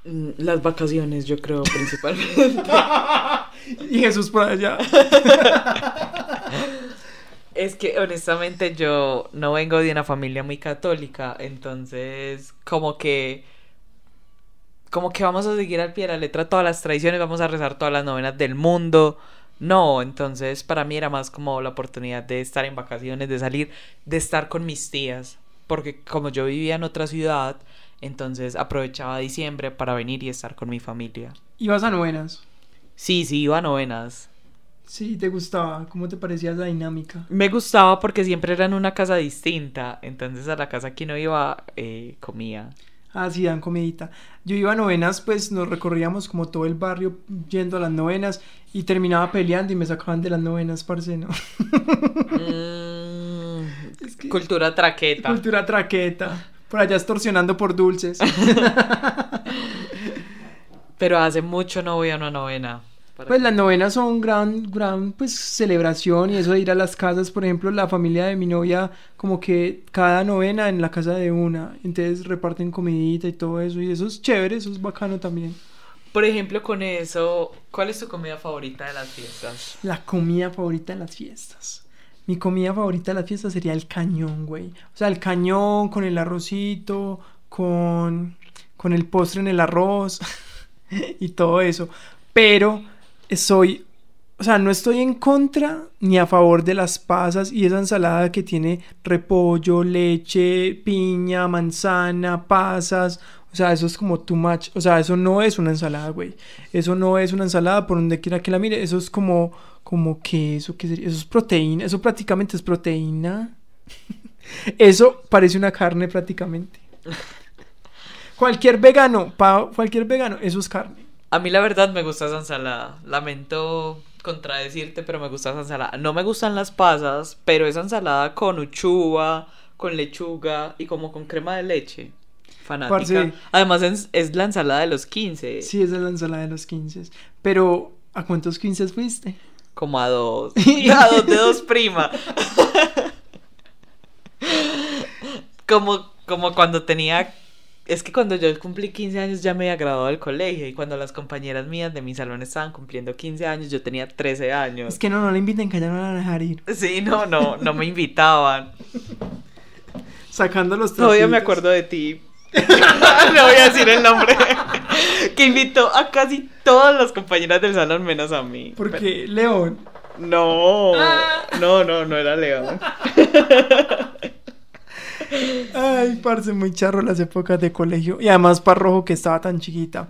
Mm, Las vacaciones, yo creo, principalmente. Y Jesús por allá. Es que honestamente yo no vengo de una familia muy católica, entonces como que como que vamos a seguir al pie de la letra todas las tradiciones, vamos a rezar todas las novenas del mundo. No, entonces para mí era más como la oportunidad de estar en vacaciones, de salir, de estar con mis tías, porque como yo vivía en otra ciudad, entonces aprovechaba diciembre para venir y estar con mi familia. Ibas a novenas. Sí, sí, iba a novenas. Sí, te gustaba. ¿Cómo te parecía la dinámica? Me gustaba porque siempre era en una casa distinta. Entonces a la casa que no iba, eh, comía. Ah, sí, dan comidita. Yo iba a novenas, pues nos recorríamos como todo el barrio yendo a las novenas y terminaba peleando y me sacaban de las novenas, parce, ¿no? Mm, Es que- Cultura traqueta. Cultura traqueta. Por allá extorsionando por dulces. Pero hace mucho no voy a una novena. Pues las novenas son gran, gran, pues celebración y eso de ir a las casas, por ejemplo, la familia de mi novia, como que cada novena en la casa de una, entonces reparten comidita y todo eso y eso es chévere, eso es bacano también. Por ejemplo, con eso, ¿cuál es tu comida favorita de las fiestas? La comida favorita de las fiestas. Mi comida favorita de la fiesta sería el cañón, güey. O sea, el cañón con el arrocito, con, con el postre en el arroz y todo eso. Pero soy, o sea, no estoy en contra ni a favor de las pasas y esa ensalada que tiene repollo, leche, piña, manzana, pasas. O sea, eso es como too much. O sea, eso no es una ensalada, güey. Eso no es una ensalada por donde quiera que la mire. Eso es como, como que eso, ¿qué sería? Eso es proteína. Eso prácticamente es proteína. eso parece una carne prácticamente. cualquier vegano, pa, cualquier vegano, eso es carne. A mí la verdad me gusta esa ensalada. Lamento contradecirte, pero me gusta esa ensalada. No me gustan las pasas, pero esa ensalada con uchuva, con lechuga y como con crema de leche. Fanática. Además es, la ensalada de los 15. Sí, es la ensalada de los 15. Pero, ¿a cuántos 15 fuiste? Como a dos. a dos de dos prima. como, como cuando tenía es que cuando yo cumplí 15 años ya me había graduado del colegio y cuando las compañeras mías de mi salón estaban cumpliendo 15 años yo tenía 13 años. Es que no, no le inviten que ya no la van a dejar ir. Sí, no, no, no me invitaban. Sacando los Todavía me acuerdo de ti. no voy a decir el nombre. que invitó a casi todas las compañeras del salón menos a mí. Porque León. No, no, no, no era León. Ay, parce, muy charro las épocas de colegio. Y además Parrojo que estaba tan chiquita.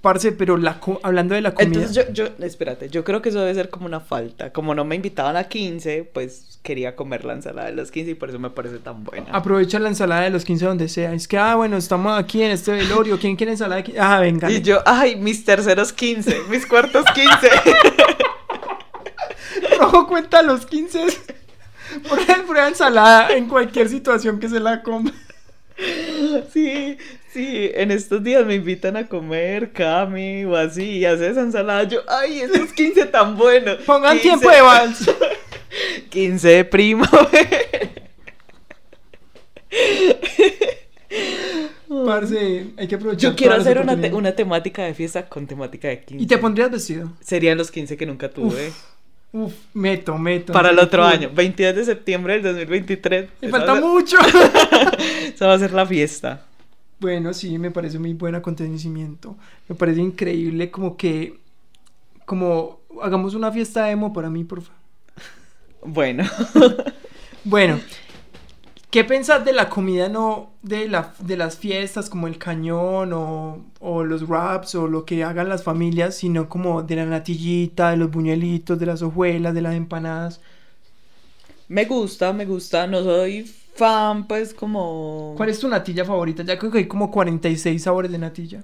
Parce, pero la hablando de la comida. Entonces yo, yo, espérate, yo creo que eso debe ser como una falta. Como no me invitaban a 15, pues quería comer la ensalada de los 15 y por eso me parece tan buena. Aprovecha la ensalada de los 15 donde sea. Es que, ah, bueno, estamos aquí en este velorio. ¿Quién quiere ensalada de 15? Ah, venga. Y yo, ay, mis terceros 15, mis cuartos 15. Rojo cuenta los 15 prueba ensalada en cualquier situación que se la coma. Sí, sí, en estos días me invitan a comer Cami o así y hace esa ensalada. Yo, ay, esos 15 tan buenos. Pongan tiempo de vals. 15 de primo. Parce, hay que aprovechar. Yo quiero hacer una, una, temática de fiesta con temática de 15. ¿Y te pondrías vestido? Serían los 15 que nunca tuve. Uf, meto, meto. Para el otro año, 22 de septiembre del 2023. Me falta mucho. Esa va a ser la fiesta. Bueno, sí, me parece muy buen acontecimiento. Me parece increíble como que... Como hagamos una fiesta emo para mí, por favor. Bueno. bueno, ¿Qué pensás de la comida no de, la, de las fiestas como el cañón o, o, los wraps o lo que hagan las familias, sino como de la natillita, de los buñuelitos, de las hojuelas, de las empanadas? Me gusta, me gusta, no soy fan pues como... ¿Cuál es tu natilla favorita? Ya creo que hay como 46 sabores de natilla.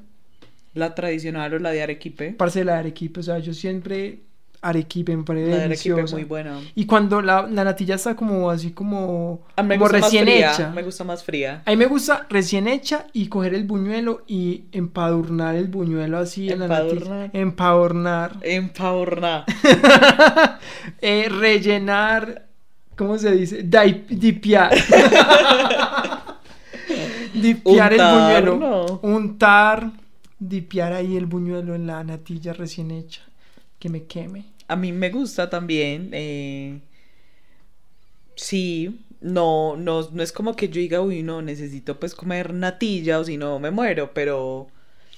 La tradicional o la de arequipe. Parce la de arequipe, o sea, yo siempre arequipe, me parece la deliciosa. es muy buena. Y cuando la, la, natilla está como así como, como recién hecha. Me gusta más fría. A mí me gusta recién hecha y coger el buñuelo y empadurnar el buñuelo así en la natilla. Empadurnar. Empadurnar. eh, rellenar. ¿Cómo se dice? dipiar. dipiar el buñuelo. Untar. Dipiar ahí el buñuelo en la natilla recién hecha que me queme. A mí me gusta también. Eh, sí, no, no, no es como que yo diga, uy, no, necesito pues comer natilla o si no me muero, pero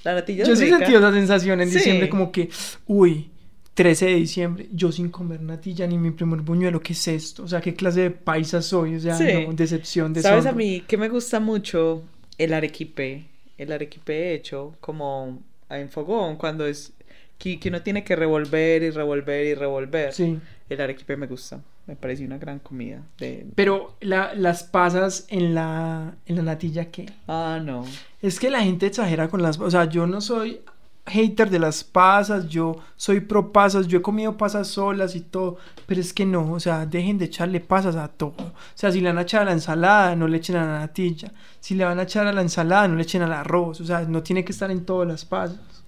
la natilla Yo sí sentido esa sensación en diciembre como que, uy, 13 de diciembre, yo sin comer natilla ni mi primer buñuelo, ¿qué es esto? O sea, ¿qué clase de paisa soy? O sea, no, decepción de ¿Sabes a mí que me gusta mucho? El arequipe, el arequipe hecho como en fogón, cuando es que, que uno tiene que revolver y revolver y revolver. Sí. El arequipe me gusta. Me parece una gran comida. De... Pero la, las pasas en la, en la natilla, ¿qué? Ah, no. Es que la gente exagera con las... O sea, yo no soy hater de las pasas, yo soy pro pasas, yo he comido pasas solas y todo, pero es que no, o sea, dejen de echarle pasas a todo. O sea, si le van a echar a la ensalada, no le echen a la natilla. Si le van a echar a la ensalada, no le echen al arroz. O sea, no tiene que estar en todas las pasas.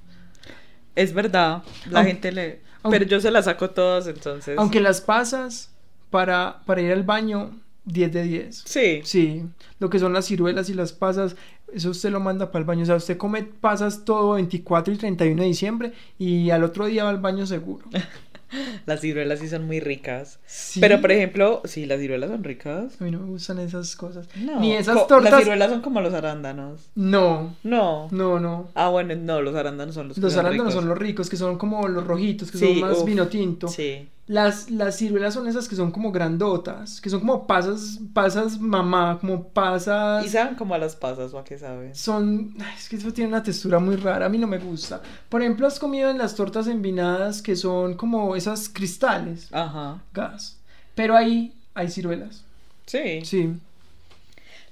Es verdad, la gente le... pero yo se las saco todas, entonces... Aunque las pasas para, para ir al baño, 10 de 10. Sí. Sí. Lo que son las ciruelas y las pasas, eso usted lo manda para el baño. O sea, usted come pasas todo 24 y 31 de diciembre y al otro día va al baño seguro. Las ciruelas sí son muy ricas. Sí. Pero, por ejemplo, sí, las ciruelas son ricas. A mí no me gustan esas cosas. No. Ni esas co- tortas. Las ciruelas son como los arándanos. No, No. no, no. Ah, bueno, no, los arándanos son los Los arándanos ricos. son los ricos, que son como los rojitos, que Sí, son más uf, vino tinto. Sí. Las, las ciruelas son esas que son como grandotas, que son como pasas, pasas mamá, como pasas... ¿Y saben como a las pasas o a qué saben? Son, ay, es que eso tiene una textura muy rara, a mí no me gusta. Por ejemplo, has comido en las tortas envinadas que son como esas cristales, Ajá. gas. Pero ahí hay ciruelas. Sí. Sí.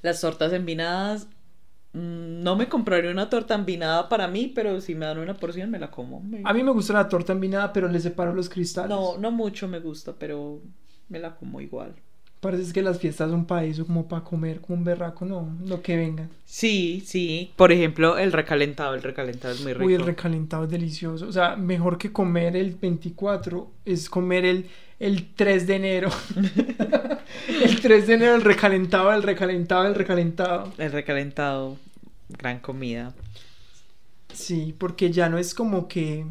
Las tortas envinadas. Mm, No me compraría una torta envinada para mí, pero si me dan una porción me la como. Me- A mí me gusta la torta envinada, pero le separo los cristales. No, no mucho me gusta, pero me la como igual. Parece que las fiestas son para eso, como para comer, como un berraco, no, lo que venga. Sí, sí. Por ejemplo, el recalentado. El recalentado es muy rico. Uy, el recalentado es delicioso. O sea, mejor que comer el 24 es comer el, el 3 de enero. el 3 de enero, el recalentado, el recalentado, el recalentado. El recalentado. Gran comida. Sí, porque ya no es como que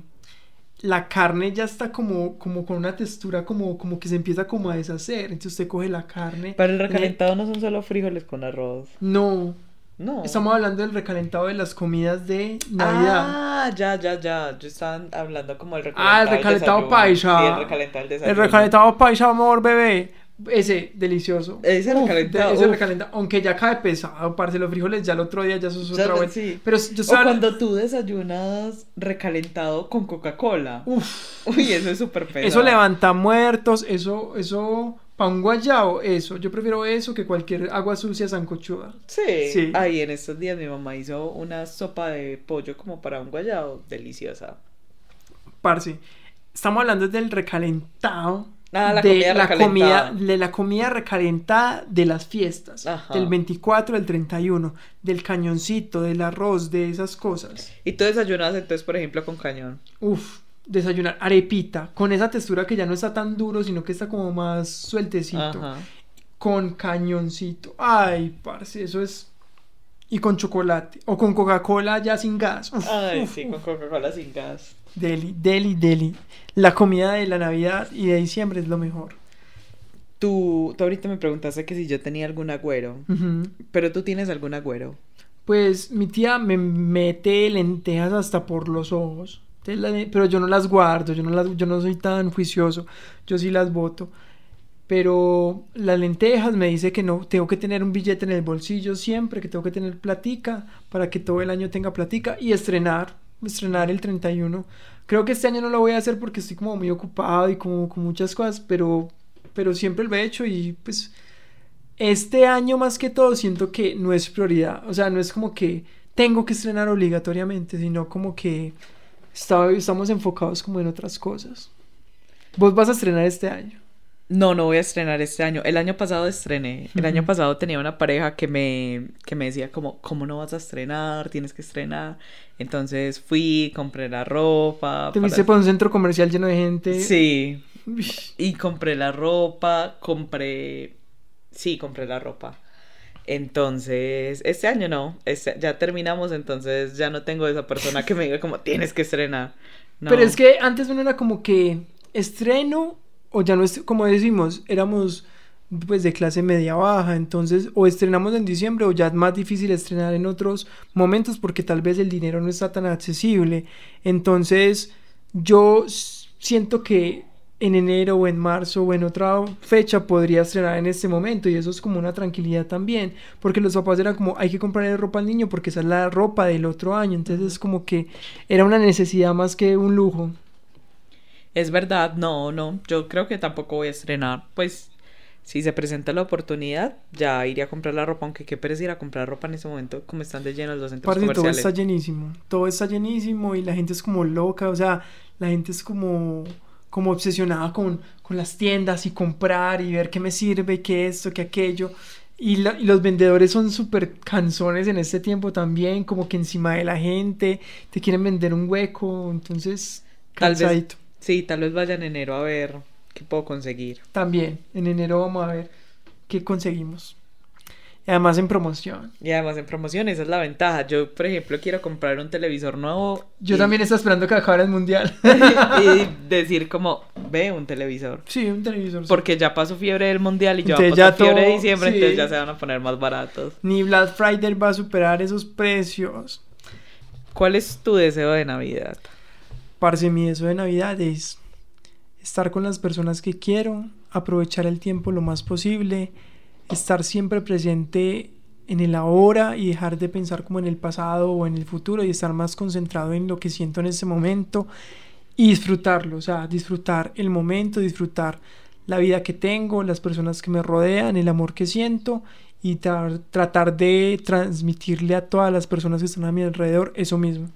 la carne ya está como, como con una textura como, como que se empieza como a deshacer. Entonces usted coge la carne. Pero el le- recalentado no son solo frijoles con arroz. No, No. estamos hablando del recalentado de las comidas de Navidad. Ah, ya, ya, ya. Yo estaba hablando como el recalentado. Ah, el recalentado paisa. Sí, el recalentado del El recalentado paisa, amor, bebé. Ese, delicioso. Ese Uf, recalentado, Ese uf. recalentado. Aunque ya cae pesado, parce, los frijoles ya el otro día ya eso es Ya, otra vuelta. sí. Pero yo O cuando tú desayunas recalentado con Coca-Cola. Uf, Uy, eso es súper pesado. eso levanta muertos, eso, eso... Pa' un guayao, eso. Yo prefiero eso que cualquier agua sucia sancochuda. Sí. Sí. Ay, en estos días mi mamá hizo una sopa de pollo como para un guayao. Deliciosa. Parce, estamos hablando del recalentado. Ah, la de comida la comida, de la comida recalentada de las fiestas. Ajá. Del 24 al 31. Del cañoncito, del arroz, de esas cosas. Y tú desayunas entonces, por ejemplo, con cañón. Uf, desayunar arepita. Con esa textura que ya no está tan duro, sino que está como más sueltecito. Ajá. Con cañoncito. Ay, parce, eso es. Y con chocolate. O con Coca-Cola ya sin gas. Uf, Ay, uf, sí, uf. con Coca-Cola sin gas. Deli, deli, deli. La comida de la Navidad y de diciembre es lo mejor. Tú, tú ahorita me preguntaste que si yo tenía algún agüero. Pero tú tienes algún agüero. Pues mi tía me mete lentejas hasta por los ojos. Pero yo no las guardo, yo no, las, yo no soy tan juicioso, yo sí las boto. Pero las lentejas me dice que no, tengo que tener un billete en el bolsillo siempre, que tengo que tener platica para que todo el año tenga platica y estrenar, estrenar el 31. Creo que este año no lo voy a hacer porque estoy como muy ocupado y como con muchas cosas, pero, pero siempre lo he hecho y pues este año más que todo siento que no es prioridad. O sea, no es como que tengo que estrenar obligatoriamente, sino como que está- estamos enfocados como en otras cosas. Vos vas a estrenar este año. No, no voy a estrenar este año. El año pasado estrené. El año pasado tenía una pareja que me, que me decía como, ¿cómo no vas a estrenar? Tienes que estrenar. Entonces fui, compré la ropa. Te para- fuiste por un centro comercial lleno de gente. Sí. Y compré la ropa, compré... Sí, compré la ropa. Entonces, este año no. Este- ya terminamos, entonces ya no tengo esa persona que me diga como, tienes que estrenar. Pero es que antes uno era como que estreno o ya no es como decimos, éramos pues de clase media baja, entonces o estrenamos en diciembre o ya es más difícil estrenar en otros momentos porque tal vez el dinero no está tan accesible. Entonces, yo siento que en enero o en marzo o en otra fecha podría estrenar en este momento y eso es como una tranquilidad también, porque los papás eran como hay que comprarle ropa al niño porque esa es la ropa del otro año, entonces es como que era una necesidad más que un lujo. Es verdad, no, no, yo creo que tampoco voy a estrenar. Pues si se presenta la oportunidad, ya iré a comprar la ropa, aunque qué pereza ir a comprar ropa en ese momento, como están de llenos los centros Parce, todo comerciales. está llenísimo, todo está llenísimo y la gente es como loca, o sea, la gente es como, como obsesionada con, con las tiendas y comprar y ver qué me sirve, qué esto, qué aquello. Y, la- y los vendedores son súper canzones en este tiempo también, como que encima de la gente, te quieren vender un hueco, entonces Tal vez- cansadito. Sí, tal vez vaya en enero a ver qué puedo conseguir. También, en enero vamos a ver qué conseguimos. Y además en promoción. Y además en promoción, esa es la ventaja. Yo, por ejemplo, quiero comprar un televisor nuevo. Yo y- también estoy esperando que acabe el mundial. y decir como, ve un televisor. sí, un televisor. sí. Porque ya pasó fiebre del mundial y ya Entonces pasó ya fiebre de diciembre, sí. entonces ya se van a poner más baratos. Ni Black Friday va a superar esos precios. ¿Cuál es tu deseo de Navidad? Parce, mi deseo de Navidad es estar con las personas que quiero, aprovechar el tiempo lo más posible, estar siempre presente en el ahora y dejar de pensar como en el pasado o en el futuro y estar más concentrado en lo que siento en ese momento y disfrutarlo, o sea, disfrutar el momento, disfrutar la vida que tengo, las personas que me rodean, el amor que siento y tra- tratar de transmitirle a todas las personas que están a mi alrededor eso mismo.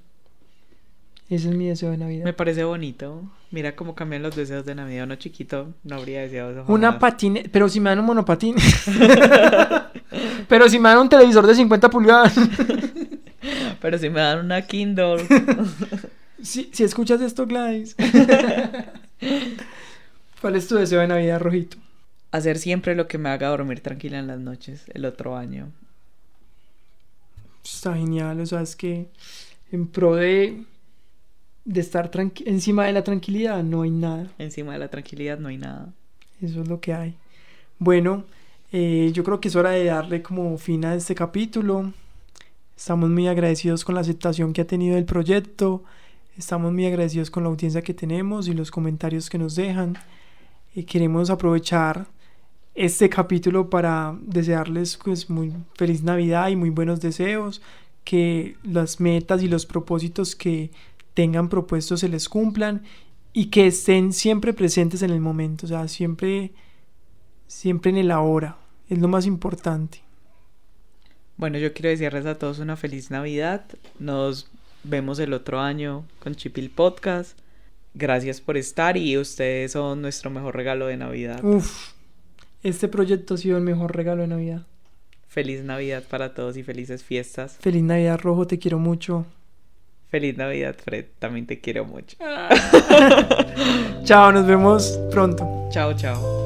Ese es mi deseo de Navidad. Me parece bonito. Mira cómo cambian los deseos de Navidad. Uno chiquito no habría deseado eso. Una jamás. patina, pero si me dan un monopatín. pero si me dan un televisor de 50 pulgadas. Pero si me dan una Kindle. si, si escuchas esto, Gladys. ¿Cuál es tu deseo de Navidad, Rojito? hacer siempre lo que me haga dormir tranquila en las noches el otro año. Está genial, o sea, es que en pro de, de estar encima de la tranquilidad no hay nada. Encima de la tranquilidad no hay nada. Eso es lo que hay. Bueno, eh, yo creo que es hora de darle como fin a este capítulo. Estamos muy agradecidos con la aceptación que ha tenido el proyecto. Estamos muy agradecidos con la audiencia que tenemos y los comentarios que nos dejan. Eh, queremos aprovechar este capítulo para desearles pues muy feliz Navidad y muy buenos deseos. Que las metas y los propósitos que tengan propuestos se les cumplan y que estén siempre presentes en el momento, o sea, siempre, siempre en el ahora, es lo más importante. Bueno, yo quiero desearles a todos una feliz Navidad. Nos vemos el otro año con Chipil Podcast. Gracias por estar y ustedes son nuestro mejor regalo de Navidad. Uf, este proyecto ha sido el mejor regalo de Navidad. Feliz Navidad para todos y felices fiestas. Feliz Navidad, Rojo, te quiero mucho. Feliz Navidad, Fred. También te quiero mucho. Chao, nos vemos pronto. Chao, chao.